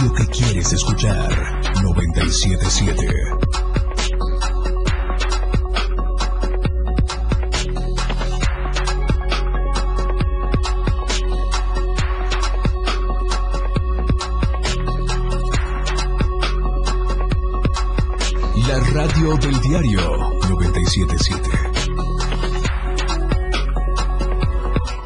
radio que quieres escuchar. 977. La radio del diario 977.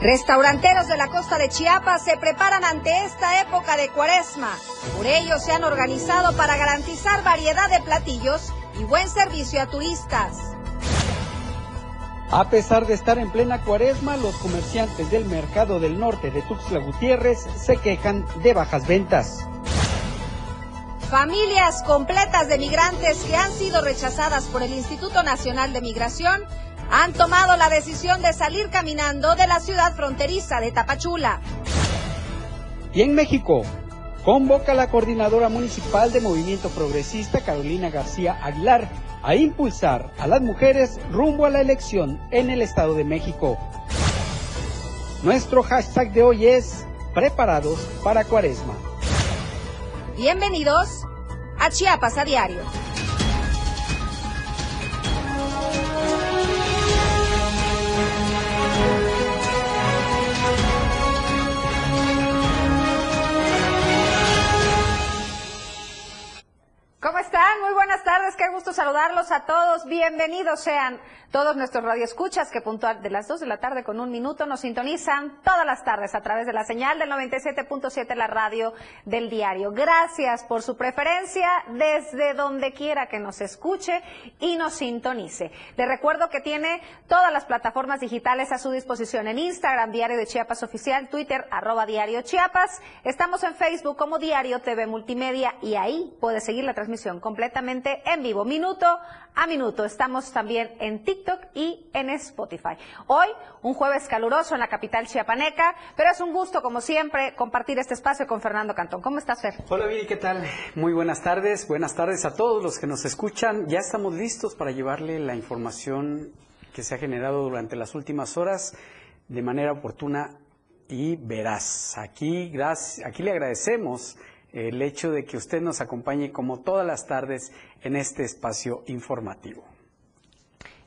Restauranteros de la costa de Chiapas se preparan ante esta época de cuaresma. Por ello se han organizado para garantizar variedad de platillos y buen servicio a turistas. A pesar de estar en plena cuaresma, los comerciantes del mercado del norte de Tuxtla Gutiérrez se quejan de bajas ventas. Familias completas de migrantes que han sido rechazadas por el Instituto Nacional de Migración han tomado la decisión de salir caminando de la ciudad fronteriza de Tapachula. Y en México, convoca la coordinadora municipal de Movimiento Progresista, Carolina García Aguilar, a impulsar a las mujeres rumbo a la elección en el Estado de México. Nuestro hashtag de hoy es Preparados para Cuaresma. Bienvenidos a Chiapas a Diario. Buenas tardes, qué gusto saludarlos a todos. Bienvenidos sean todos nuestros radioescuchas que puntual de las 2 de la tarde con un minuto nos sintonizan todas las tardes a través de la señal del 97.7 la radio del diario. Gracias por su preferencia desde donde quiera que nos escuche y nos sintonice. Le recuerdo que tiene todas las plataformas digitales a su disposición en Instagram, Diario de Chiapas Oficial, Twitter, arroba Diario Chiapas. Estamos en Facebook como Diario TV Multimedia y ahí puede seguir la transmisión completamente en vivo, minuto a minuto. Estamos también en TikTok y en Spotify. Hoy, un jueves caluroso en la capital chiapaneca, pero es un gusto, como siempre, compartir este espacio con Fernando Cantón. ¿Cómo estás, Fer? Hola, Viri, ¿qué tal? Muy buenas tardes. Buenas tardes a todos los que nos escuchan. Ya estamos listos para llevarle la información que se ha generado durante las últimas horas de manera oportuna y veraz. Aquí, gracias, aquí le agradecemos el hecho de que usted nos acompañe como todas las tardes en este espacio informativo.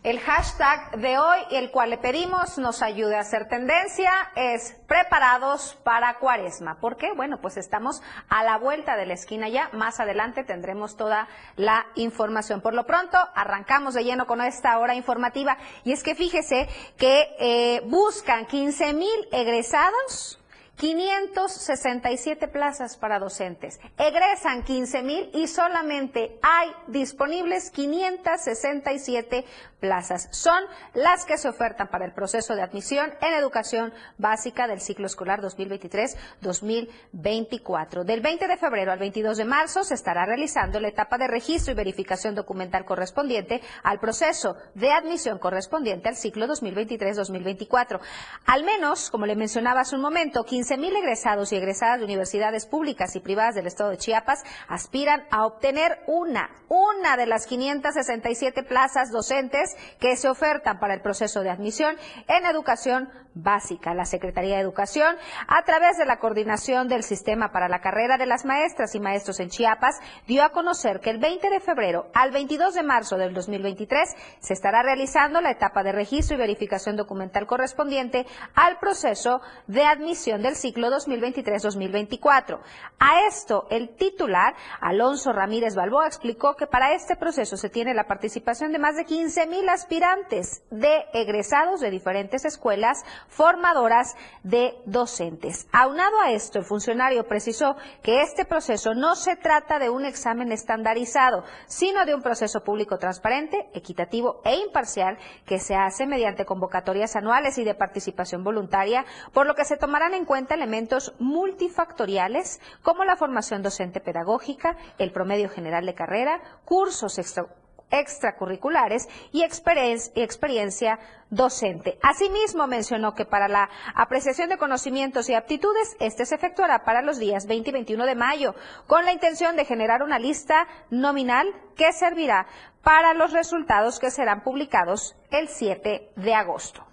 El hashtag de hoy, el cual le pedimos nos ayude a hacer tendencia, es preparados para cuaresma. ¿Por qué? Bueno, pues estamos a la vuelta de la esquina ya. Más adelante tendremos toda la información. Por lo pronto, arrancamos de lleno con esta hora informativa. Y es que fíjese que eh, buscan 15 mil egresados 567 plazas para docentes. Egresan 15 mil y solamente hay disponibles 567 plazas. Son las que se ofertan para el proceso de admisión en educación básica del ciclo escolar 2023-2024. Del 20 de febrero al 22 de marzo se estará realizando la etapa de registro y verificación documental correspondiente al proceso de admisión correspondiente al ciclo 2023-2024. Al menos, como le mencionaba hace un momento, 15 mil egresados y egresadas de universidades públicas y privadas del estado de Chiapas aspiran a obtener una, una de las 567 plazas docentes que se ofertan para el proceso de admisión en educación básica. La Secretaría de Educación, a través de la coordinación del sistema para la carrera de las maestras y maestros en Chiapas, dio a conocer que el 20 de febrero al 22 de marzo del 2023 se estará realizando la etapa de registro y verificación documental correspondiente al proceso de admisión del ciclo 2023-2024. A esto, el titular, Alonso Ramírez Balboa, explicó que para este proceso se tiene la participación de más de 15 mil aspirantes de egresados de diferentes escuelas formadoras de docentes. Aunado a esto, el funcionario precisó que este proceso no se trata de un examen estandarizado, sino de un proceso público transparente, equitativo e imparcial que se hace mediante convocatorias anuales y de participación voluntaria, por lo que se tomarán en cuenta elementos multifactoriales como la formación docente pedagógica, el promedio general de carrera, cursos extra extracurriculares y experiencia docente. Asimismo, mencionó que para la apreciación de conocimientos y aptitudes, este se efectuará para los días 20 y 21 de mayo, con la intención de generar una lista nominal que servirá para los resultados que serán publicados el 7 de agosto.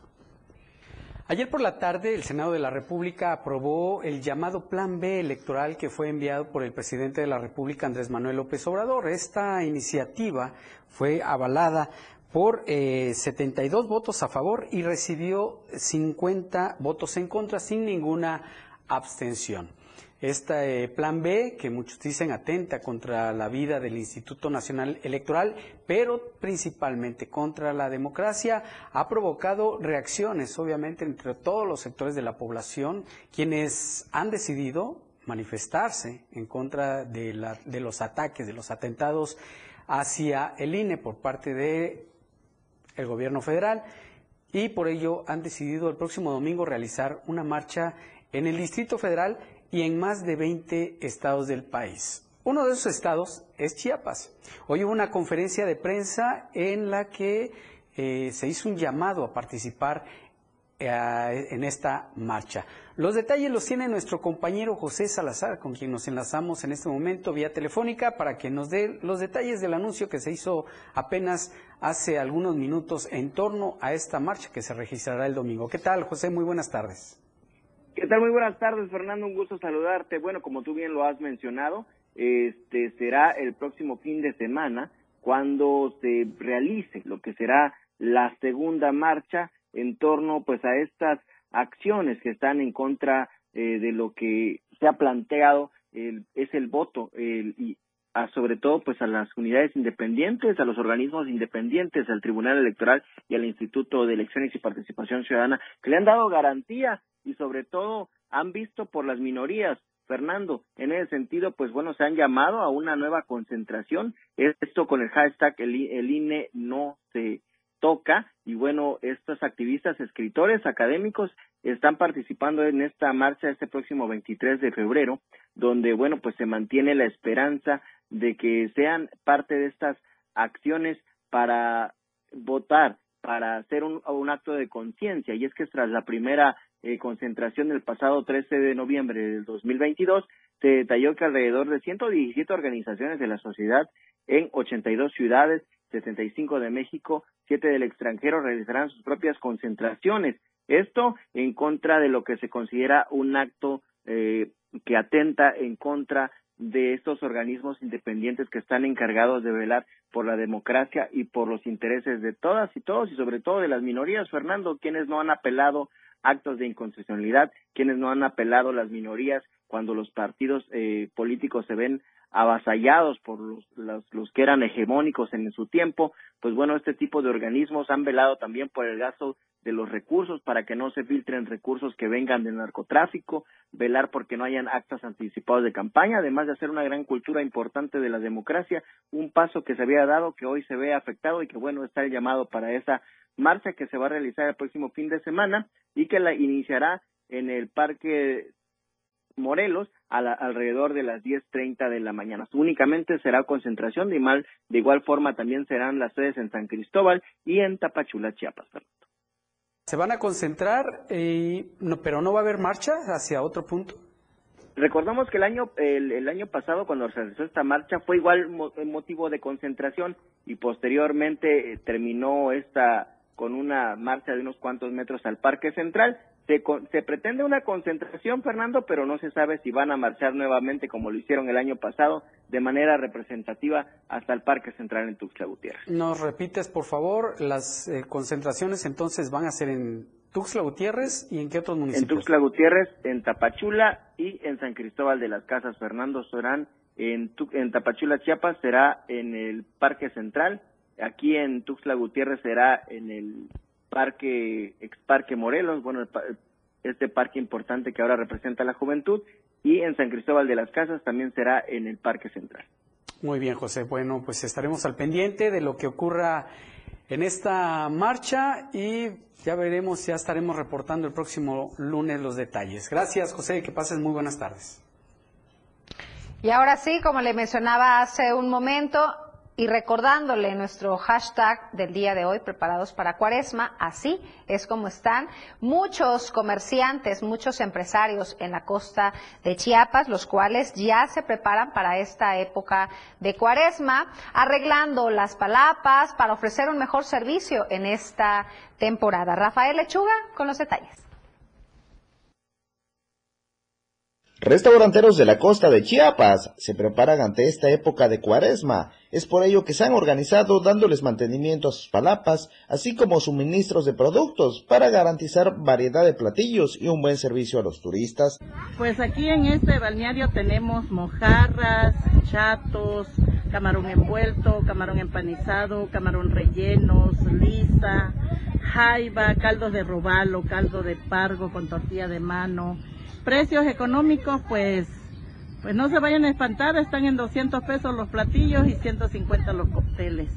Ayer por la tarde el Senado de la República aprobó el llamado Plan B electoral que fue enviado por el presidente de la República, Andrés Manuel López Obrador. Esta iniciativa fue avalada por 72 eh, votos a favor y recibió 50 votos en contra sin ninguna abstención. Este plan B, que muchos dicen atenta contra la vida del Instituto Nacional Electoral, pero principalmente contra la democracia, ha provocado reacciones, obviamente, entre todos los sectores de la población, quienes han decidido manifestarse en contra de, los ataques, de los atentados hacia el INE por parte del gobierno federal y por ello han decidido el próximo domingo realizar una marcha en el Distrito Federal y en más de 20 estados del país. Uno de esos estados es Chiapas. Hoy hubo una conferencia de prensa en la que eh, se hizo un llamado a participar eh, en esta marcha. Los detalles los tiene nuestro compañero José Salazar, con quien nos enlazamos en este momento vía telefónica para que nos dé los detalles del anuncio que se hizo apenas hace algunos minutos en torno a esta marcha que se registrará el domingo. ¿Qué tal, José? Muy buenas tardes. ¿Qué tal? Muy buenas tardes, Fernando. Un gusto saludarte. Bueno, como tú bien lo has mencionado, este será el próximo fin de semana cuando se realice lo que será la segunda marcha en torno pues a estas acciones que están en contra eh, de lo que se ha planteado es el voto el, y a, sobre todo pues a las unidades independientes, a los organismos independientes, al Tribunal Electoral y al Instituto de Elecciones y Participación Ciudadana, que le han dado garantía y sobre todo han visto por las minorías. Fernando, en ese sentido, pues bueno, se han llamado a una nueva concentración, esto con el hashtag el, el INE no se toca y bueno, estos activistas, escritores, académicos están participando en esta marcha este próximo 23 de febrero, donde bueno, pues se mantiene la esperanza de que sean parte de estas acciones para votar, para hacer un, un acto de conciencia. Y es que tras la primera eh, concentración del pasado 13 de noviembre del 2022, se detalló que alrededor de 117 organizaciones de la sociedad en 82 ciudades, 75 de México, 7 del extranjero realizarán sus propias concentraciones. Esto en contra de lo que se considera un acto eh, que atenta en contra de estos organismos independientes que están encargados de velar por la democracia y por los intereses de todas y todos y sobre todo de las minorías, Fernando, quienes no han apelado actos de inconstitucionalidad, quienes no han apelado las minorías cuando los partidos eh, políticos se ven avasallados por los, los, que eran hegemónicos en su tiempo, pues bueno, este tipo de organismos han velado también por el gasto de los recursos para que no se filtren recursos que vengan del narcotráfico, velar porque no hayan actos anticipados de campaña, además de hacer una gran cultura importante de la democracia, un paso que se había dado que hoy se ve afectado y que bueno, está el llamado para esa marcha que se va a realizar el próximo fin de semana y que la iniciará en el Parque Morelos a alrededor de las 10.30 de la mañana. Únicamente será concentración de igual, de igual forma también serán las sedes en San Cristóbal y en Tapachula, Chiapas. Se van a concentrar, eh, no, pero no va a haber marcha hacia otro punto. Recordamos que el año el, año pasado cuando se realizó esta marcha fue igual motivo de concentración y posteriormente eh, terminó esta con una marcha de unos cuantos metros al Parque Central. Se, se, pretende una concentración, Fernando, pero no se sabe si van a marchar nuevamente como lo hicieron el año pasado, de manera representativa hasta el Parque Central en Tuxtla Gutiérrez. ¿Nos repites, por favor, las eh, concentraciones entonces van a ser en Tuxtla Gutiérrez y en qué otros municipios? En Tuxtla Gutiérrez, en Tapachula y en San Cristóbal de las Casas, Fernando Során. En, en Tapachula, Chiapas, será en el Parque Central Aquí en Tuxtla Gutiérrez será en el parque, ex parque Morelos, bueno, este parque importante que ahora representa la juventud, y en San Cristóbal de las Casas también será en el Parque Central. Muy bien, José. Bueno, pues estaremos al pendiente de lo que ocurra en esta marcha y ya veremos, ya estaremos reportando el próximo lunes los detalles. Gracias, José, que pases muy buenas tardes. Y ahora sí, como le mencionaba hace un momento, y recordándole nuestro hashtag del día de hoy, preparados para cuaresma, así es como están muchos comerciantes, muchos empresarios en la costa de Chiapas, los cuales ya se preparan para esta época de cuaresma, arreglando las palapas para ofrecer un mejor servicio en esta temporada. Rafael Lechuga con los detalles. Restauranteros de la costa de Chiapas se preparan ante esta época de cuaresma es por ello que se han organizado dándoles mantenimiento a sus palapas, así como suministros de productos para garantizar variedad de platillos y un buen servicio a los turistas. Pues aquí en este balneario tenemos mojarras, chatos, camarón envuelto, camarón empanizado, camarón rellenos, lisa, jaiba, caldo de robalo, caldo de pargo con tortilla de mano, Precios económicos, pues, pues no se vayan a espantar, están en 200 pesos los platillos y 150 los cócteles.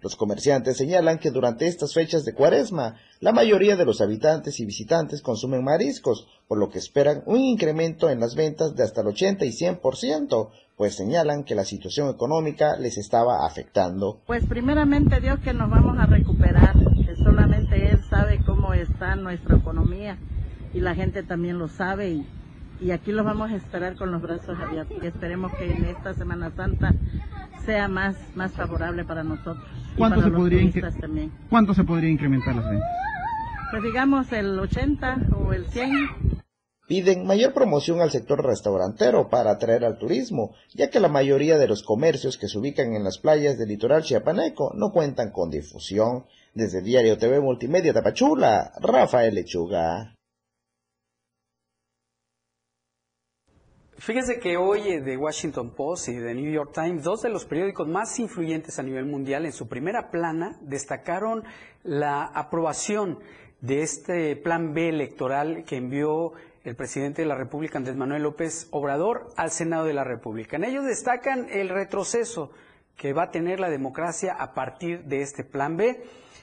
Los comerciantes señalan que durante estas fechas de cuaresma, la mayoría de los habitantes y visitantes consumen mariscos, por lo que esperan un incremento en las ventas de hasta el 80 y 100%, pues señalan que la situación económica les estaba afectando. Pues primeramente Dios que nos vamos a recuperar, que solamente Él sabe cómo está nuestra economía y la gente también lo sabe y, y aquí los vamos a esperar con los brazos abiertos y esperemos que en esta Semana Santa sea más, más favorable para nosotros. ¿Cuánto, se podría ¿Cuánto se podría incrementar las ventas? Pues digamos el 80 o el 100. Piden mayor promoción al sector restaurantero para atraer al turismo, ya que la mayoría de los comercios que se ubican en las playas del litoral chiapaneco no cuentan con difusión. Desde Diario TV Multimedia Tapachula, Rafael Lechuga. Fíjese que hoy The Washington Post y The New York Times, dos de los periódicos más influyentes a nivel mundial, en su primera plana destacaron la aprobación de este plan B electoral que envió el presidente de la República, Andrés Manuel López Obrador, al Senado de la República. En ellos destacan el retroceso que va a tener la democracia a partir de este plan B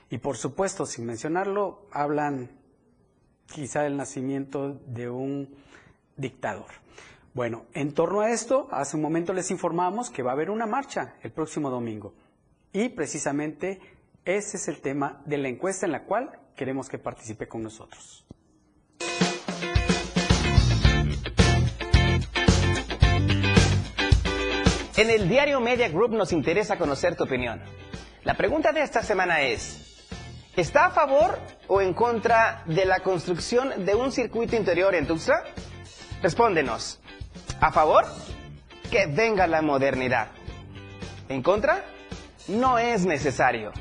y, por supuesto, sin mencionarlo, hablan quizá del nacimiento de un dictador. Bueno, en torno a esto, hace un momento les informamos que va a haber una marcha el próximo domingo. Y precisamente ese es el tema de la encuesta en la cual queremos que participe con nosotros. En el diario Media Group nos interesa conocer tu opinión. La pregunta de esta semana es, ¿está a favor o en contra de la construcción de un circuito interior en Tuxtla? Respóndenos. ¿A favor? Que venga la modernidad. ¿En contra? No es necesario.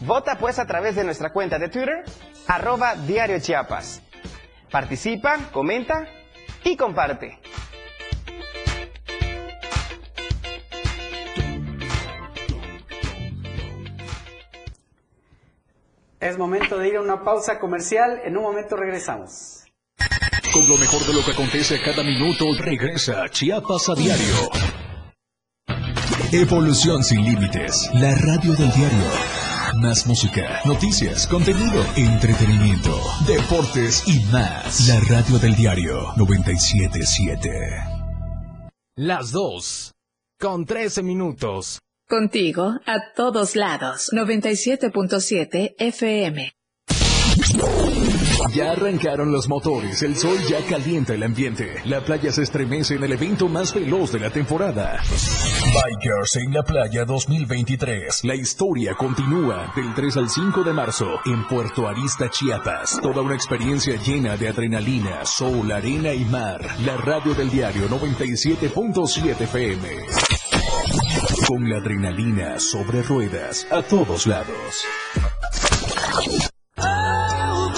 Vota pues a través de nuestra cuenta de Twitter, arroba Diario Chiapas. Participa, comenta y comparte. Es momento de ir a una pausa comercial. En un momento regresamos. Con lo mejor de lo que acontece cada minuto, regresa Chiapas a diario. Evolución sin límites. La radio del diario. Más música, noticias, contenido, entretenimiento, deportes y más. La radio del diario 977. Las dos. Con 13 minutos. Contigo a todos lados. 97.7 FM. Ya arrancaron los motores, el sol ya calienta el ambiente, la playa se estremece en el evento más veloz de la temporada. Bikers en la playa 2023. La historia continúa del 3 al 5 de marzo en Puerto Arista, Chiapas. Toda una experiencia llena de adrenalina, sol, arena y mar. La radio del diario 97.7 FM. Con la adrenalina sobre ruedas a todos lados.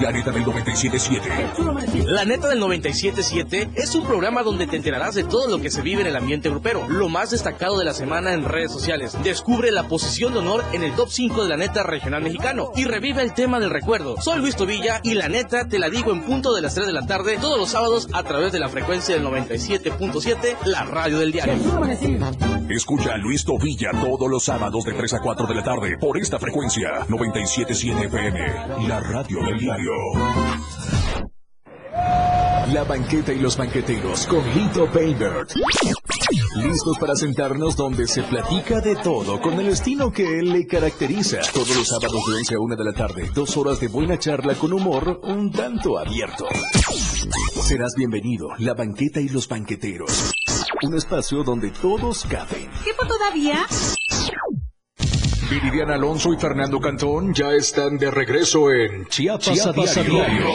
La neta del 97.7. La neta del 97.7 es un programa donde te enterarás de todo lo que se vive en el ambiente grupero, lo más destacado de la semana en redes sociales. Descubre la posición de honor en el top 5 de la neta regional mexicano y revive el tema del recuerdo. Soy Luis Tobilla y la neta te la digo en punto de las 3 de la tarde todos los sábados a través de la frecuencia del 97.7, la radio del diario. Escucha a Luis Tobilla todos los sábados de 3 a 4 de la tarde por esta frecuencia 97.7 FM, la radio del diario. La banqueta y los banqueteros con Lito Baybert. Listos para sentarnos donde se platica de todo con el estilo que él le caracteriza. Todos los sábados de 11 a 1 de la tarde, dos horas de buena charla con humor un tanto abierto. Serás bienvenido, la banqueta y los banqueteros. Un espacio donde todos caben. ¿Tiempo todavía? Viridiana Alonso y Fernando Cantón ya están de regreso en Chiapas, Chiapas a diario. a diario.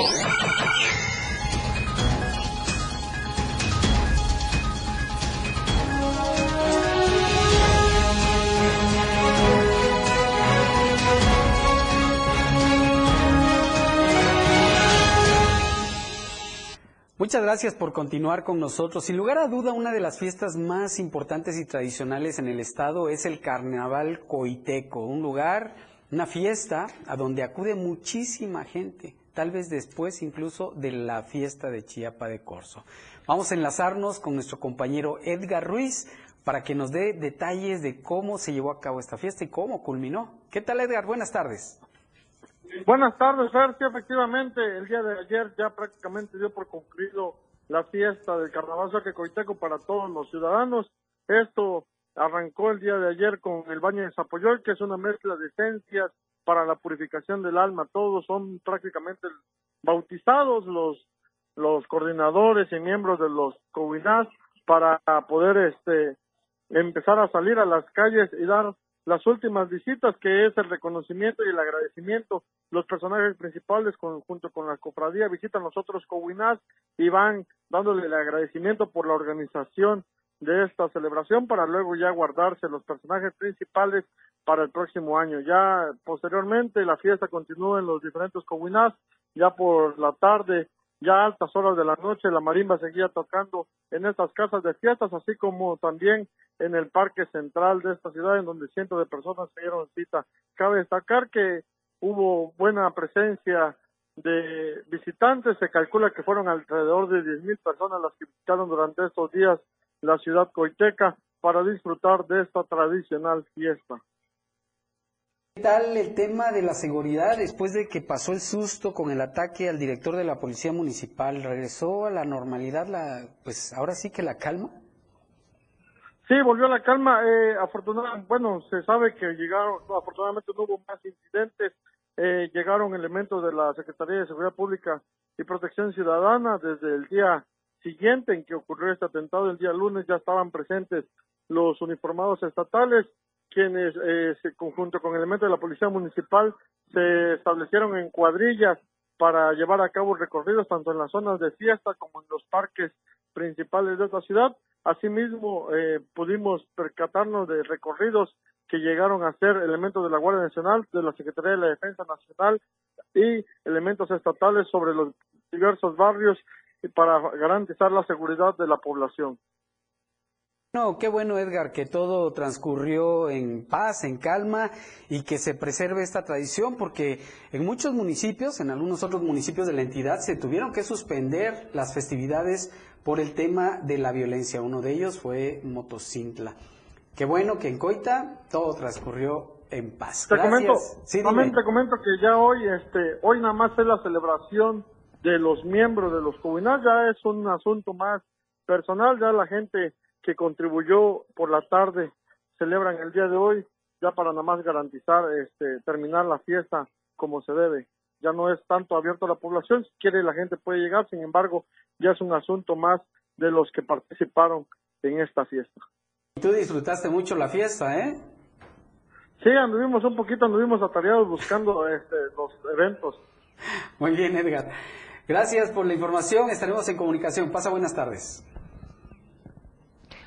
Muchas gracias por continuar con nosotros. Sin lugar a duda, una de las fiestas más importantes y tradicionales en el estado es el Carnaval Coiteco, un lugar, una fiesta a donde acude muchísima gente, tal vez después incluso de la fiesta de Chiapa de Corzo. Vamos a enlazarnos con nuestro compañero Edgar Ruiz para que nos dé detalles de cómo se llevó a cabo esta fiesta y cómo culminó. ¿Qué tal Edgar? Buenas tardes. Buenas tardes, Fer. Sí, efectivamente, el día de ayer ya prácticamente dio por concluido la fiesta del Carnaval Coiteco para todos los ciudadanos. Esto arrancó el día de ayer con el baño de Zapoyoy, que es una mezcla de esencias para la purificación del alma. Todos son prácticamente bautizados los los coordinadores y miembros de los Covinás para poder este empezar a salir a las calles y dar las últimas visitas, que es el reconocimiento y el agradecimiento. Los personajes principales, con, junto con la cofradía, visitan los otros Cowinas y van dándole el agradecimiento por la organización de esta celebración para luego ya guardarse los personajes principales para el próximo año. Ya posteriormente la fiesta continúa en los diferentes Cowinas, ya por la tarde ya a altas horas de la noche la marimba seguía tocando en estas casas de fiestas, así como también en el parque central de esta ciudad, en donde cientos de personas se dieron cita. Cabe destacar que hubo buena presencia de visitantes, se calcula que fueron alrededor de diez mil personas las que visitaron durante estos días la ciudad coiteca para disfrutar de esta tradicional fiesta. ¿Qué tal el tema de la seguridad después de que pasó el susto con el ataque al director de la Policía Municipal? ¿Regresó a la normalidad, la, pues ahora sí que la calma? Sí, volvió a la calma. Eh, afortunadamente, bueno, se sabe que llegaron, no, afortunadamente no hubo más incidentes. Eh, llegaron elementos de la Secretaría de Seguridad Pública y Protección Ciudadana desde el día siguiente en que ocurrió este atentado, el día lunes, ya estaban presentes los uniformados estatales quienes, eh, conjunto con elementos de la Policía Municipal, se establecieron en cuadrillas para llevar a cabo recorridos tanto en las zonas de fiesta como en los parques principales de esta ciudad. Asimismo, eh, pudimos percatarnos de recorridos que llegaron a ser elementos de la Guardia Nacional, de la Secretaría de la Defensa Nacional y elementos estatales sobre los diversos barrios para garantizar la seguridad de la población. No, qué bueno Edgar, que todo transcurrió en paz, en calma y que se preserve esta tradición porque en muchos municipios, en algunos otros municipios de la entidad, se tuvieron que suspender las festividades por el tema de la violencia. Uno de ellos fue Motocintla. Qué bueno que en Coita todo transcurrió en paz. Te Gracias. comento, Sí, también te comento que ya hoy, este, hoy nada más es la celebración de los miembros de los comunales, ya es un asunto más personal, ya la gente que contribuyó por la tarde celebran el día de hoy, ya para nada más garantizar, este, terminar la fiesta como se debe. Ya no es tanto abierto a la población, si quiere la gente puede llegar, sin embargo, ya es un asunto más de los que participaron en esta fiesta. Tú disfrutaste mucho la fiesta, ¿eh? Sí, anduvimos un poquito, anduvimos atareados buscando este, los eventos. Muy bien, Edgar. Gracias por la información. Estaremos en comunicación. Pasa buenas tardes.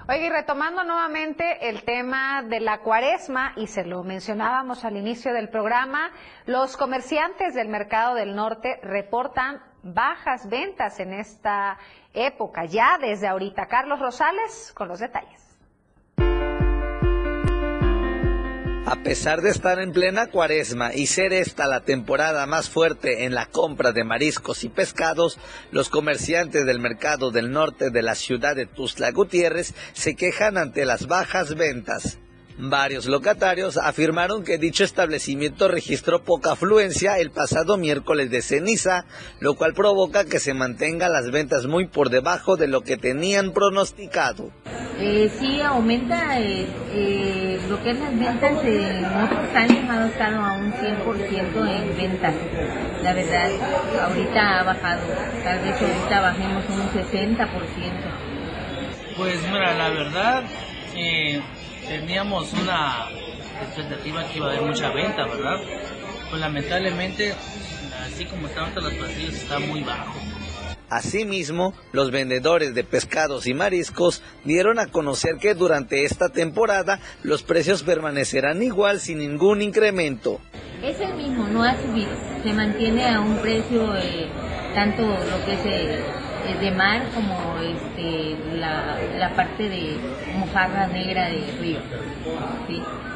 Oye, y retomando nuevamente el tema de la cuaresma, y se lo mencionábamos al inicio del programa, los comerciantes del mercado del norte reportan bajas ventas en esta época, ya desde ahorita. Carlos Rosales con los detalles. A pesar de estar en plena cuaresma y ser esta la temporada más fuerte en la compra de mariscos y pescados, los comerciantes del mercado del norte de la ciudad de Tuzla Gutiérrez se quejan ante las bajas ventas. Varios locatarios afirmaron que dicho establecimiento registró poca afluencia el pasado miércoles de ceniza, lo cual provoca que se mantengan las ventas muy por debajo de lo que tenían pronosticado. Eh, sí, aumenta eh, eh, lo que es las ventas en otros años ha estado a un 100% en ventas. La verdad, ahorita ha bajado, tal vez ahorita bajemos un 60%. Pues mira, la verdad... Teníamos una expectativa que iba a haber mucha venta, ¿verdad? Pues lamentablemente, así como estaban todos los precios, está muy bajo. Asimismo, los vendedores de pescados y mariscos dieron a conocer que durante esta temporada los precios permanecerán igual sin ningún incremento. Es el mismo, no ha subido, se mantiene a un precio eh, tanto lo que es eh, de mar como este, la, parte de mojarra negra de río.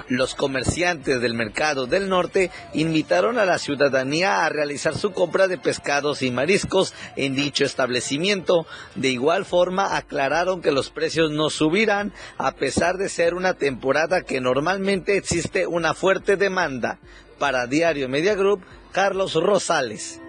Los comerciantes del mercado del norte invitaron a la ciudadanía a realizar su compra de pescados y mariscos en dicho establecimiento. De igual forma aclararon que los precios no subirán a pesar de ser una temporada que normalmente existe una fuerte demanda. Para Diario Media Group, Carlos Rosales.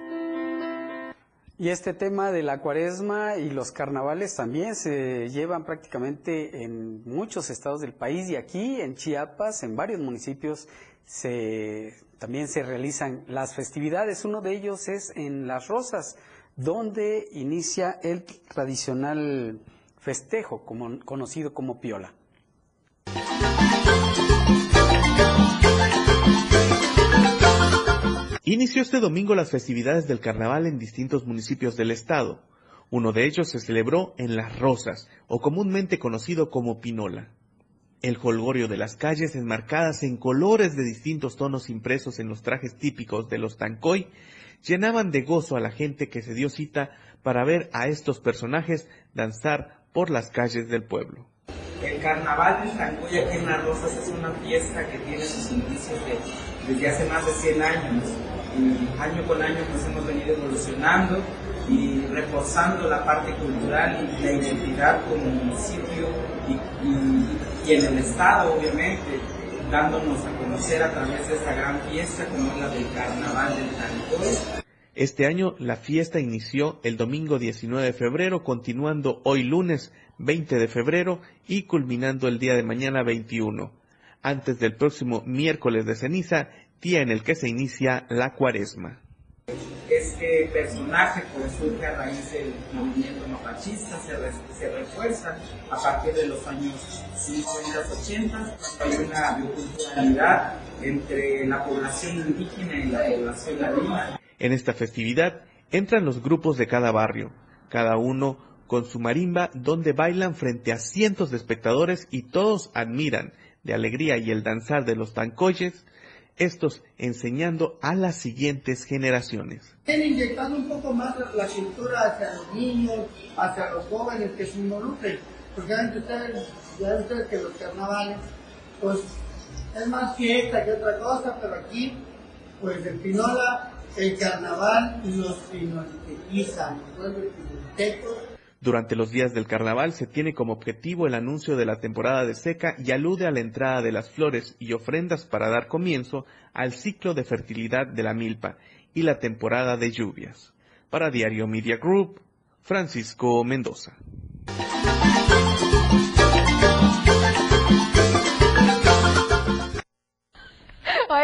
Y este tema de la cuaresma y los carnavales también se llevan prácticamente en muchos estados del país y aquí en Chiapas, en varios municipios, se, también se realizan las festividades. Uno de ellos es en Las Rosas, donde inicia el tradicional festejo conocido como Piola. Inició este domingo las festividades del carnaval en distintos municipios del estado. Uno de ellos se celebró en Las Rosas, o comúnmente conocido como Pinola. El jolgorio de las calles enmarcadas en colores de distintos tonos impresos en los trajes típicos de los Tancoy llenaban de gozo a la gente que se dio cita para ver a estos personajes danzar por las calles del pueblo. El carnaval de Tancoy aquí en Las Rosas es una fiesta que tiene sus inicios desde hace más de 100 años y año con año pues hemos venido evolucionando y reforzando la parte cultural y la identidad como municipio y, en el estado obviamente dándonos a conocer a través de esta gran fiesta como es la del carnaval del Tancoy. Este año la fiesta inició el domingo 19 de febrero, continuando hoy lunes 20 de febrero y culminando el día de mañana 21. Antes del próximo miércoles de ceniza, día en el que se inicia la cuaresma. Este personaje pues, surge a raíz del movimiento mapachista, se, se refuerza a partir de los años 50, 80. Hay una biculturalidad entre la población indígena y la población ladina. En esta festividad entran los grupos de cada barrio, cada uno con su marimba donde bailan frente a cientos de espectadores y todos admiran de alegría y el danzar de los tancoyes estos enseñando a las siguientes generaciones. Inyectando un poco más la cultura hacia los niños, hacia los jóvenes que se involucren, porque ya ustedes, ya ustedes que los carnavales, pues es más fiesta que otra cosa, pero aquí, pues el Pinola, el carnaval los pinolitizan, los durante los días del carnaval se tiene como objetivo el anuncio de la temporada de seca y alude a la entrada de las flores y ofrendas para dar comienzo al ciclo de fertilidad de la milpa y la temporada de lluvias. Para Diario Media Group, Francisco Mendoza.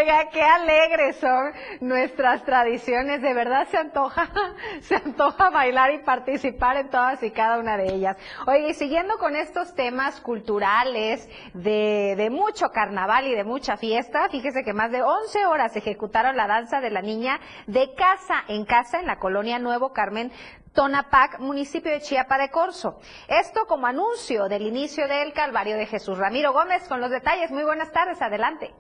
Oiga, qué alegres son nuestras tradiciones. De verdad se antoja, se antoja bailar y participar en todas y cada una de ellas. Oiga, y siguiendo con estos temas culturales de, de mucho carnaval y de mucha fiesta, fíjese que más de 11 horas ejecutaron la danza de la niña de casa en casa en la colonia Nuevo Carmen Tonapac, municipio de Chiapa de Corzo. Esto como anuncio del inicio del Calvario de Jesús. Ramiro Gómez con los detalles. Muy buenas tardes, adelante.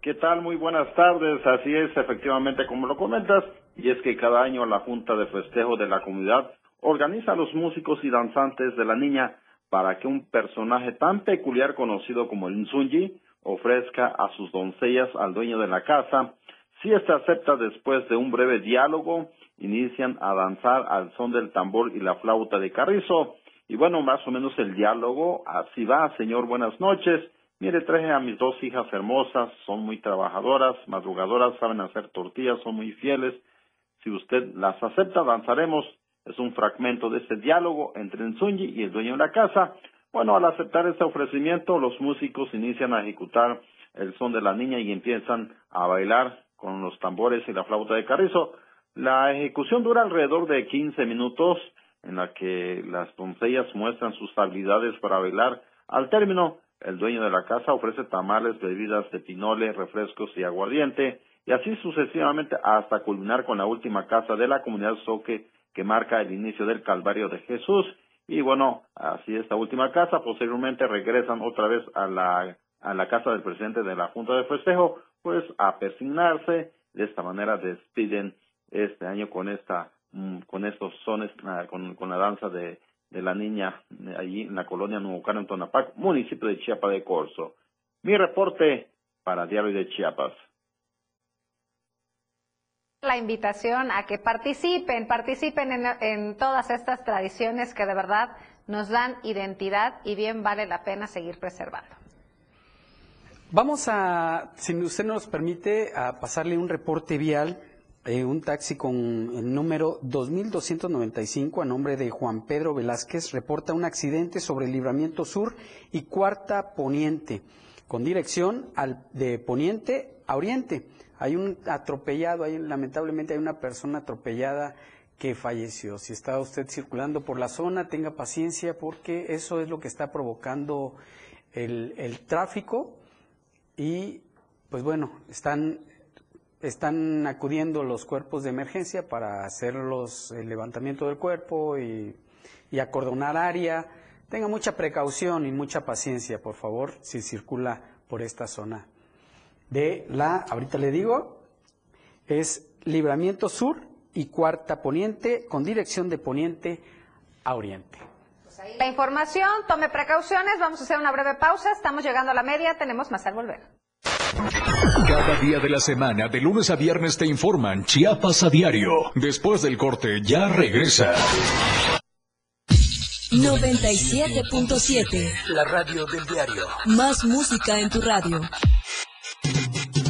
¿Qué tal? Muy buenas tardes. Así es, efectivamente, como lo comentas, y es que cada año la Junta de Festejo de la Comunidad organiza a los músicos y danzantes de la niña para que un personaje tan peculiar conocido como el Nzunji ofrezca a sus doncellas al dueño de la casa. Si éste acepta después de un breve diálogo, inician a danzar al son del tambor y la flauta de carrizo. Y bueno, más o menos el diálogo, así va, señor, buenas noches. Mire, traje a mis dos hijas hermosas, son muy trabajadoras, madrugadoras, saben hacer tortillas, son muy fieles. Si usted las acepta, danzaremos. Es un fragmento de ese diálogo entre Nzunji y el dueño de la casa. Bueno, al aceptar este ofrecimiento, los músicos inician a ejecutar el son de la niña y empiezan a bailar con los tambores y la flauta de carrizo. La ejecución dura alrededor de 15 minutos, en la que las doncellas muestran sus habilidades para bailar. Al término, el dueño de la casa ofrece tamales, bebidas de pinole, refrescos y aguardiente, y así sucesivamente hasta culminar con la última casa de la comunidad Soque que marca el inicio del Calvario de Jesús. Y bueno, así esta última casa, posteriormente regresan otra vez a la, a la casa del presidente de la Junta de Festejo, pues a persignarse. De esta manera despiden este año con esta, mm, con estos sones, ah, con, con la danza de, de la niña allí en la colonia Nubucano en Tonapac, municipio de Chiapa de Corzo. Mi reporte para Diario de Chiapas. La invitación a que participen, participen en, en todas estas tradiciones que de verdad nos dan identidad y bien vale la pena seguir preservando. Vamos a, si usted nos permite, a pasarle un reporte vial eh, un taxi con el número 2295 a nombre de Juan Pedro Velázquez reporta un accidente sobre el libramiento sur y cuarta poniente, con dirección al, de poniente a oriente. Hay un atropellado, hay, lamentablemente hay una persona atropellada que falleció. Si está usted circulando por la zona, tenga paciencia porque eso es lo que está provocando el, el tráfico y pues bueno, están están acudiendo los cuerpos de emergencia para hacer los, el levantamiento del cuerpo y, acordonar área. Tenga mucha precaución y mucha paciencia, por favor, si circula por esta zona. De la, ahorita le digo, es libramiento sur y cuarta poniente con dirección de poniente a oriente. La información, tome precauciones, vamos a hacer una breve pausa, estamos llegando a la media, tenemos más al volver. Cada día de la semana, de lunes a viernes, te informan Chiapas a diario. Después del corte, ya regresa. 97.7 La radio del diario. Más música en tu radio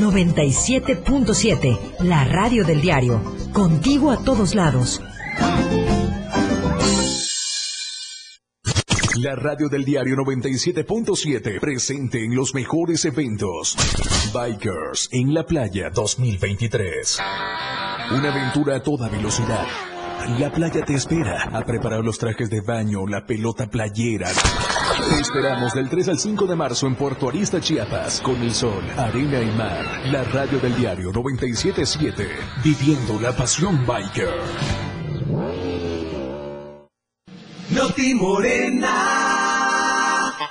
97.7, la radio del diario. Contigo a todos lados. La radio del diario 97.7 presente en los mejores eventos. Bikers en la playa 2023. Una aventura a toda velocidad. La playa te espera a preparar los trajes de baño, la pelota playera Te esperamos del 3 al 5 de marzo en Puerto Arista, Chiapas, con el sol, arena y mar. La radio del diario 977, viviendo la pasión biker. Noti Morena.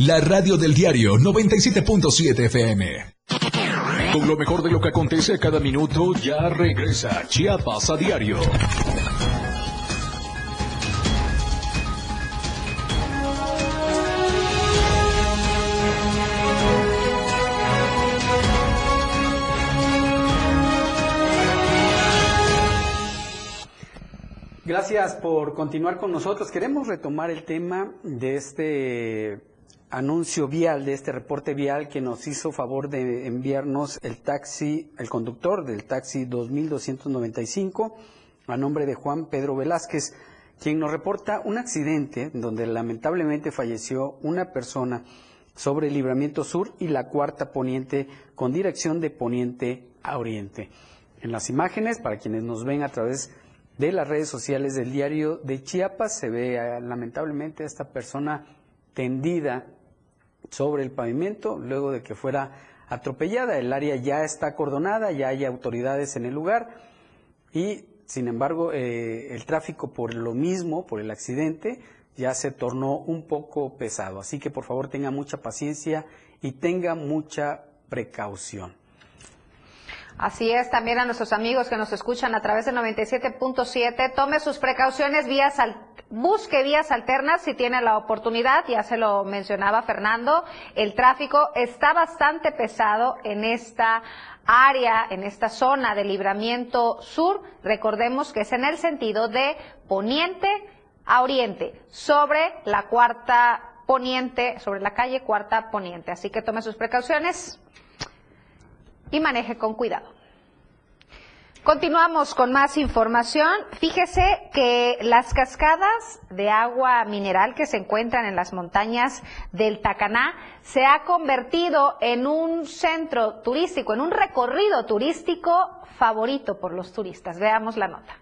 La radio del diario 97.7 FM. Con lo mejor de lo que acontece a cada minuto, ya regresa Chiapas a diario. Gracias por continuar con nosotros. Queremos retomar el tema de este anuncio vial, de este reporte vial que nos hizo favor de enviarnos el taxi, el conductor del taxi 2295, a nombre de Juan Pedro Velázquez, quien nos reporta un accidente donde lamentablemente falleció una persona sobre el libramiento sur y la cuarta poniente con dirección de poniente a oriente. En las imágenes, para quienes nos ven a través de las redes sociales del diario de Chiapas, se ve eh, lamentablemente a esta persona tendida sobre el pavimento luego de que fuera atropellada. El área ya está acordonada, ya hay autoridades en el lugar y, sin embargo, eh, el tráfico por lo mismo, por el accidente, ya se tornó un poco pesado. Así que, por favor, tenga mucha paciencia y tenga mucha precaución. Así es, también a nuestros amigos que nos escuchan a través del 97.7, tome sus precauciones, vías al, busque vías alternas si tiene la oportunidad, ya se lo mencionaba Fernando, el tráfico está bastante pesado en esta área, en esta zona de libramiento sur, recordemos que es en el sentido de poniente a oriente, sobre la cuarta poniente, sobre la calle cuarta poniente, así que tome sus precauciones y maneje con cuidado. Continuamos con más información. Fíjese que las cascadas de agua mineral que se encuentran en las montañas del Tacaná se ha convertido en un centro turístico, en un recorrido turístico favorito por los turistas. Veamos la nota.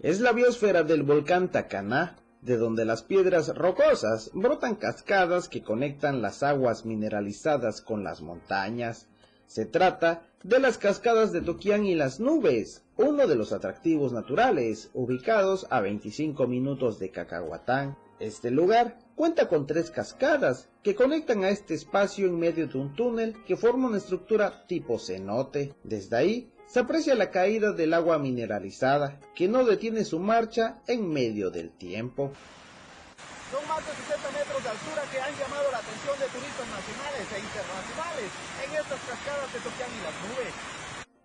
Es la biosfera del volcán Tacaná, de donde las piedras rocosas brotan cascadas que conectan las aguas mineralizadas con las montañas. Se trata de las cascadas de Toquián y las nubes, uno de los atractivos naturales ubicados a 25 minutos de Cacahuatán. Este lugar cuenta con tres cascadas que conectan a este espacio en medio de un túnel que forma una estructura tipo cenote. Desde ahí se aprecia la caída del agua mineralizada, que no detiene su marcha en medio del tiempo. Son más de 60 metros de altura que han llamado la atención de turistas nacionales e internacionales en estas cascadas de Toquián y las nubes.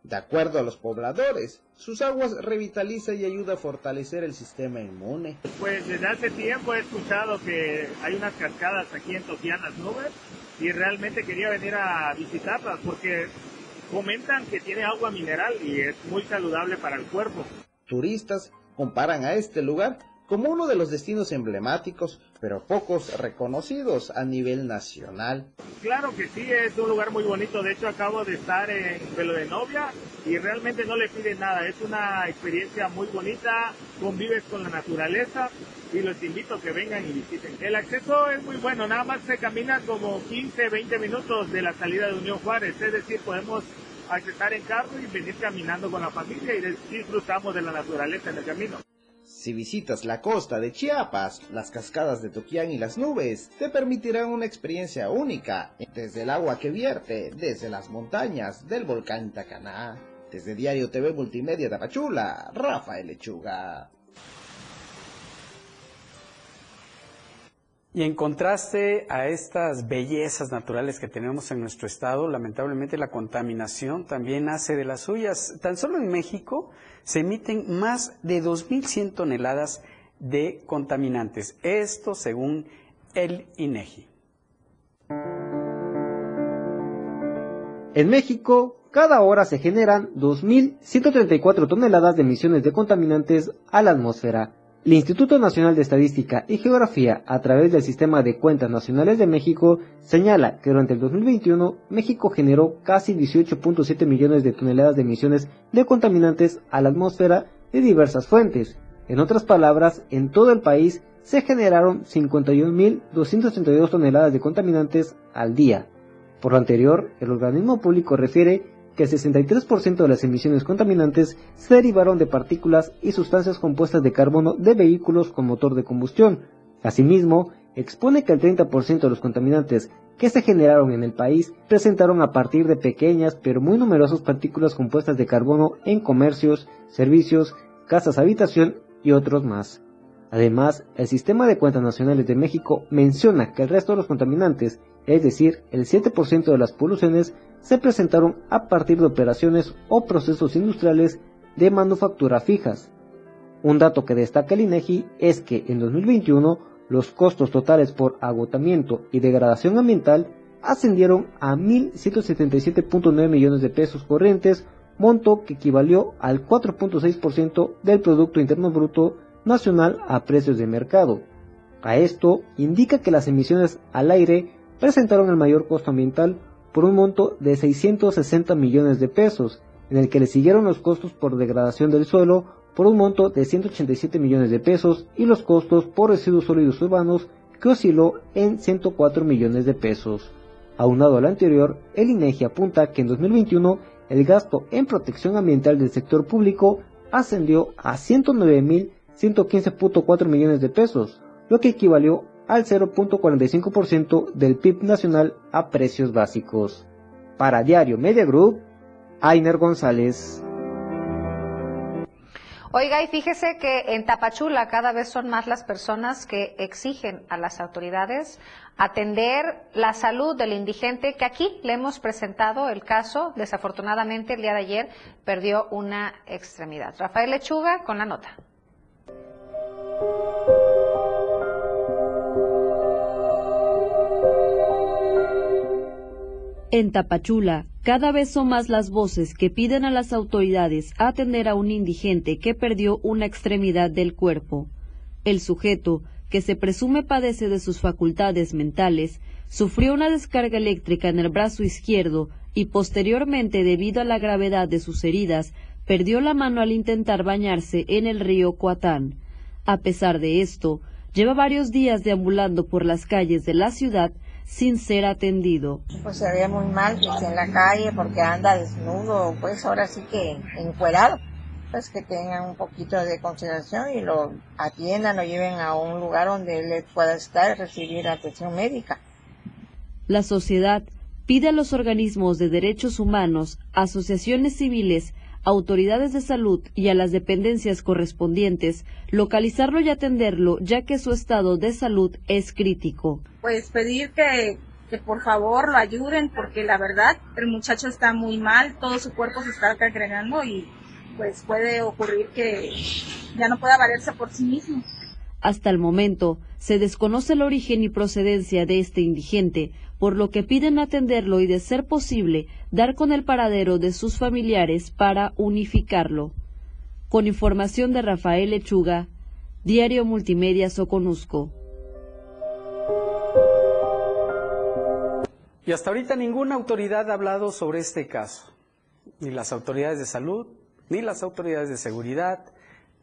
De acuerdo a los pobladores, sus aguas revitaliza y ayuda a fortalecer el sistema inmune. Pues desde hace tiempo he escuchado que hay unas cascadas aquí en Toquián las nubes y realmente quería venir a visitarlas porque comentan que tiene agua mineral y es muy saludable para el cuerpo. Turistas comparan a este lugar como uno de los destinos emblemáticos, pero pocos reconocidos a nivel nacional. Claro que sí, es un lugar muy bonito. De hecho, acabo de estar en Pelo de Novia y realmente no le piden nada. Es una experiencia muy bonita, convives con la naturaleza y los invito a que vengan y visiten. El acceso es muy bueno, nada más se camina como 15, 20 minutos de la salida de Unión Juárez, es decir, podemos accesar en carro y venir caminando con la familia y disfrutamos de la naturaleza en el camino. Si visitas la costa de Chiapas, las cascadas de Toquián y las nubes te permitirán una experiencia única desde el agua que vierte desde las montañas del volcán Tacaná. Desde Diario TV Multimedia de Apachula, Rafael Lechuga. Y en contraste a estas bellezas naturales que tenemos en nuestro estado, lamentablemente la contaminación también hace de las suyas. Tan solo en México se emiten más de 2.100 toneladas de contaminantes. Esto según el INEGI. En México, cada hora se generan 2.134 toneladas de emisiones de contaminantes a la atmósfera. El Instituto Nacional de Estadística y Geografía, a través del Sistema de Cuentas Nacionales de México, señala que durante el 2021 México generó casi 18.7 millones de toneladas de emisiones de contaminantes a la atmósfera de diversas fuentes. En otras palabras, en todo el país se generaron 51.232 toneladas de contaminantes al día. Por lo anterior, el organismo público refiere que el 63% de las emisiones contaminantes se derivaron de partículas y sustancias compuestas de carbono de vehículos con motor de combustión. Asimismo, expone que el 30% de los contaminantes que se generaron en el país presentaron a partir de pequeñas pero muy numerosas partículas compuestas de carbono en comercios, servicios, casas habitación y otros más. Además, el Sistema de Cuentas Nacionales de México menciona que el resto de los contaminantes, es decir, el 7% de las poluciones, se presentaron a partir de operaciones o procesos industriales de manufactura fijas. Un dato que destaca el INEGI es que en 2021 los costos totales por agotamiento y degradación ambiental ascendieron a 1.177.9 millones de pesos corrientes, monto que equivalió al 4.6% del Producto Interno Bruto nacional a precios de mercado. A esto indica que las emisiones al aire presentaron el mayor costo ambiental por un monto de 660 millones de pesos, en el que le siguieron los costos por degradación del suelo por un monto de 187 millones de pesos y los costos por residuos sólidos urbanos que osciló en 104 millones de pesos. Aunado al anterior, el INEGI apunta que en 2021 el gasto en protección ambiental del sector público ascendió a 109 mil 115.4 millones de pesos, lo que equivalió al 0.45% del PIB nacional a precios básicos. Para Diario Media Group, Ainer González. Oiga, y fíjese que en Tapachula cada vez son más las personas que exigen a las autoridades atender la salud del indigente, que aquí le hemos presentado el caso, desafortunadamente el día de ayer perdió una extremidad. Rafael Lechuga con la nota. En Tapachula, cada vez son más las voces que piden a las autoridades atender a un indigente que perdió una extremidad del cuerpo. El sujeto, que se presume padece de sus facultades mentales, sufrió una descarga eléctrica en el brazo izquierdo y posteriormente, debido a la gravedad de sus heridas, perdió la mano al intentar bañarse en el río Coatán. A pesar de esto, lleva varios días deambulando por las calles de la ciudad sin ser atendido. Pues se ve muy mal que esté en la calle porque anda desnudo, pues ahora sí que encuerado. Pues que tengan un poquito de consideración y lo atiendan, lo lleven a un lugar donde él pueda estar y recibir atención médica. La sociedad pide a los organismos de derechos humanos, asociaciones civiles, autoridades de salud y a las dependencias correspondientes localizarlo y atenderlo ya que su estado de salud es crítico. Pues pedir que, que por favor lo ayuden porque la verdad el muchacho está muy mal, todo su cuerpo se está agregando y pues puede ocurrir que ya no pueda valerse por sí mismo. Hasta el momento se desconoce el origen y procedencia de este indigente, por lo que piden atenderlo y, de ser posible, dar con el paradero de sus familiares para unificarlo. Con información de Rafael Lechuga, Diario Multimedia Soconusco. Y hasta ahorita ninguna autoridad ha hablado sobre este caso. Ni las autoridades de salud, ni las autoridades de seguridad,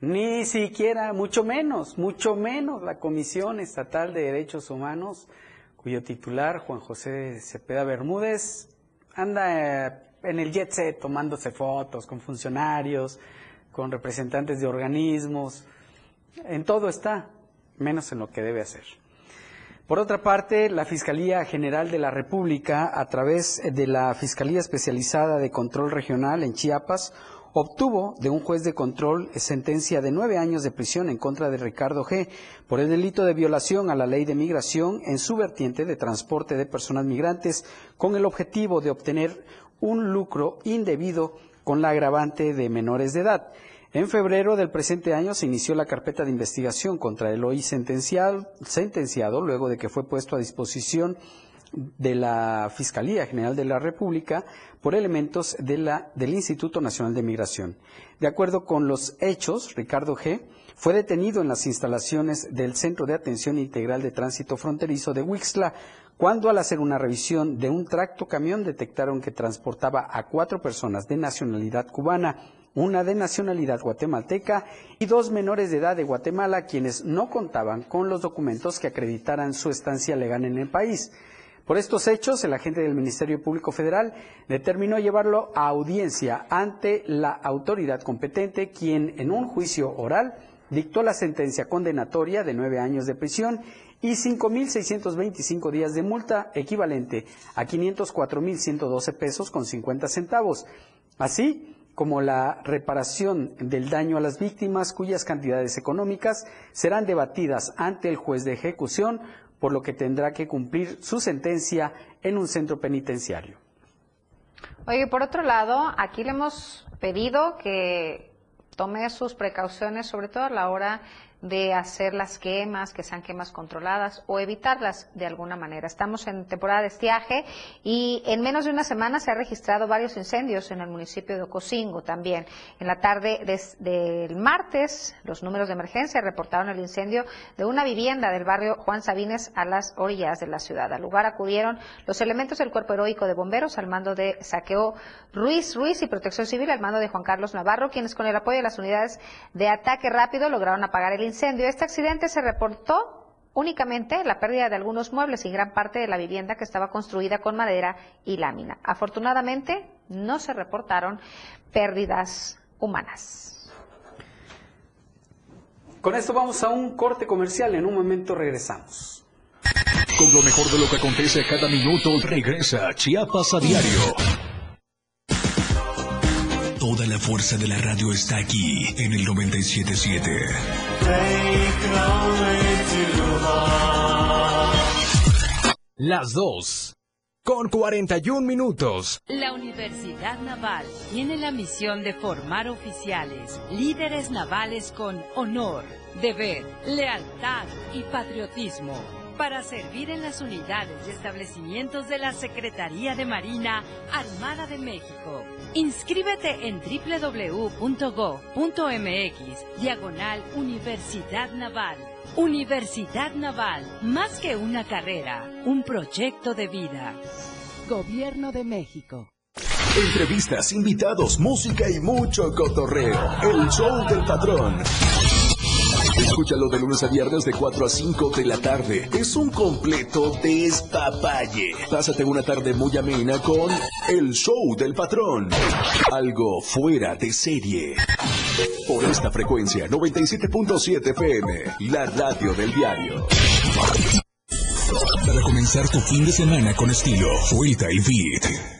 ni siquiera, mucho menos, mucho menos la Comisión Estatal de Derechos Humanos cuyo titular, Juan José Cepeda Bermúdez, anda eh, en el jet set tomándose fotos con funcionarios, con representantes de organismos, en todo está, menos en lo que debe hacer. Por otra parte, la Fiscalía General de la República, a través de la Fiscalía Especializada de Control Regional en Chiapas, obtuvo de un juez de control sentencia de nueve años de prisión en contra de Ricardo G. por el delito de violación a la ley de migración en su vertiente de transporte de personas migrantes con el objetivo de obtener un lucro indebido con la agravante de menores de edad. En febrero del presente año se inició la carpeta de investigación contra el hoy sentenciado, sentenciado luego de que fue puesto a disposición de la Fiscalía General de la República por elementos del Instituto Nacional de Migración. De acuerdo con los hechos, Ricardo G. fue detenido en las instalaciones del Centro de Atención Integral de Tránsito Fronterizo de Huixla, cuando al hacer una revisión de un tracto camión detectaron que transportaba a cuatro personas de nacionalidad cubana, una de nacionalidad guatemalteca y dos menores de edad de Guatemala quienes no contaban con los documentos que acreditaran su estancia legal en el país. Por estos hechos, el agente del Ministerio Público Federal determinó llevarlo a audiencia ante la autoridad competente, quien en un juicio oral dictó la sentencia condenatoria de nueve años de prisión y 5.625 días de multa equivalente a 504.112 pesos con 50 centavos. Así, como la reparación del daño a las víctimas cuyas cantidades económicas serán debatidas ante el juez de ejecución, por lo que tendrá que cumplir su sentencia en un centro penitenciario. Oye, por otro lado, aquí le hemos pedido que tome sus precauciones, sobre todo a la hora de hacer las quemas, que sean quemas controladas o evitarlas de alguna manera. Estamos en temporada de estiaje y en menos de una semana se han registrado varios incendios en el municipio de Ocosingo también. En la tarde del martes, los números de emergencia reportaron el incendio de una vivienda del barrio Juan Sabines a las orillas de la ciudad. Al lugar acudieron los elementos del Cuerpo Heroico de Bomberos al mando de Saqueo Ruiz Ruiz y Protección Civil al mando de Juan Carlos Navarro, quienes con el apoyo de las unidades de ataque rápido lograron apagar el incendio. Este accidente se reportó únicamente la pérdida de algunos muebles y gran parte de la vivienda que estaba construida con madera y lámina. Afortunadamente, no se reportaron pérdidas humanas. Con esto vamos a un corte comercial. En un momento regresamos. Con lo mejor de lo que acontece cada minuto, regresa Chiapas a diario. Fuerza de la radio está aquí en el 977. Las dos. Con 41 minutos. La Universidad Naval tiene la misión de formar oficiales, líderes navales con honor, deber, lealtad y patriotismo para servir en las unidades y establecimientos de la Secretaría de Marina Armada de México. Inscríbete en www.go.mx, diagonal Universidad Naval. Universidad Naval, más que una carrera, un proyecto de vida. Gobierno de México. Entrevistas, invitados, música y mucho cotorreo. El show del patrón. Escúchalo de lunes a viernes de 4 a 5 de la tarde. Es un completo despapalle. Pásate una tarde muy amena con El Show del Patrón. Algo fuera de serie. Por esta frecuencia, 97.7 FM, la radio del diario. Para comenzar tu fin de semana con estilo, Suelta el Beat.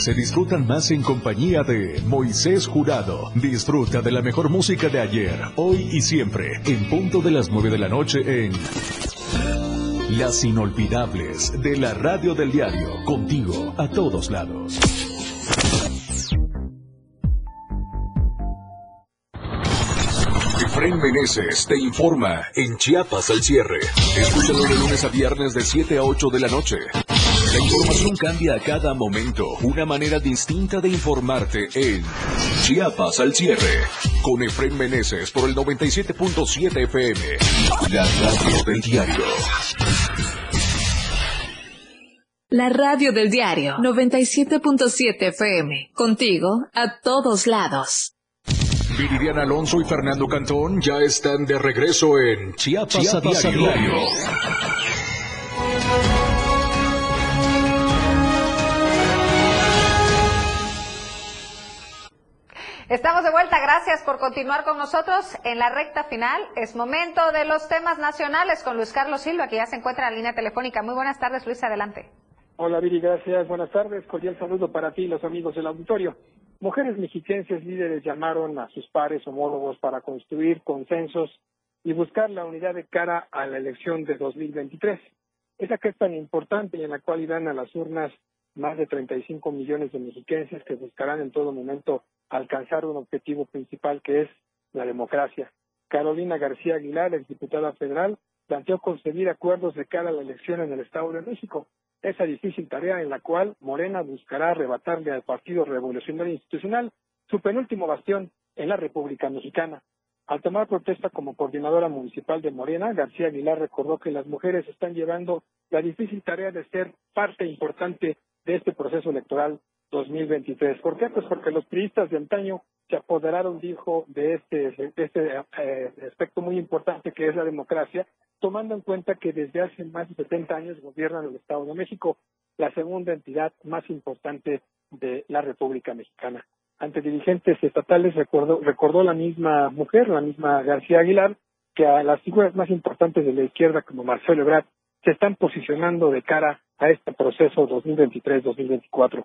se disfrutan más en compañía de Moisés Jurado. Disfruta de la mejor música de ayer, hoy y siempre, en punto de las 9 de la noche en Las Inolvidables de la Radio del Diario, contigo a todos lados. Efraín Meneses te informa en Chiapas al cierre. Escúchalo de lunes a viernes de 7 a 8 de la noche. La información cambia a cada momento. Una manera distinta de informarte en Chiapas al cierre. Con Efraín Meneses por el 97.7 FM. La radio del diario. La radio del diario 97.7 FM. Contigo a todos lados. Viridiana Alonso y Fernando Cantón ya están de regreso en Chiapas, Chiapas a diario. a diario. Estamos de vuelta, gracias por continuar con nosotros en la recta final. Es momento de los temas nacionales con Luis Carlos Silva, que ya se encuentra en la línea telefónica. Muy buenas tardes, Luis, adelante. Hola Viri, gracias. Buenas tardes. Cordial saludo para ti y los amigos del auditorio. Mujeres mexiquenses líderes llamaron a sus pares homólogos para construir consensos y buscar la unidad de cara a la elección de 2023. Esa que es tan importante y en la cual irán a las urnas más de 35 millones de mexiquenses que buscarán en todo momento alcanzar un objetivo principal que es la democracia. Carolina García Aguilar, exdiputada federal, planteó concebir acuerdos de cara a la elección en el Estado de México. Esa difícil tarea en la cual Morena buscará arrebatarle al Partido Revolucionario Institucional su penúltimo bastión en la República Mexicana. Al tomar protesta como coordinadora municipal de Morena, García Aguilar recordó que las mujeres están llevando la difícil tarea de ser parte importante de este proceso electoral 2023. ¿Por qué? Pues porque los priistas de antaño se apoderaron, dijo, de este, de este eh, aspecto muy importante que es la democracia, tomando en cuenta que desde hace más de 70 años gobiernan el Estado de México, la segunda entidad más importante de la República Mexicana. Ante dirigentes estatales recordó, recordó la misma mujer, la misma García Aguilar, que a las figuras más importantes de la izquierda como Marcelo Ebrard se están posicionando de cara a este proceso 2023-2024.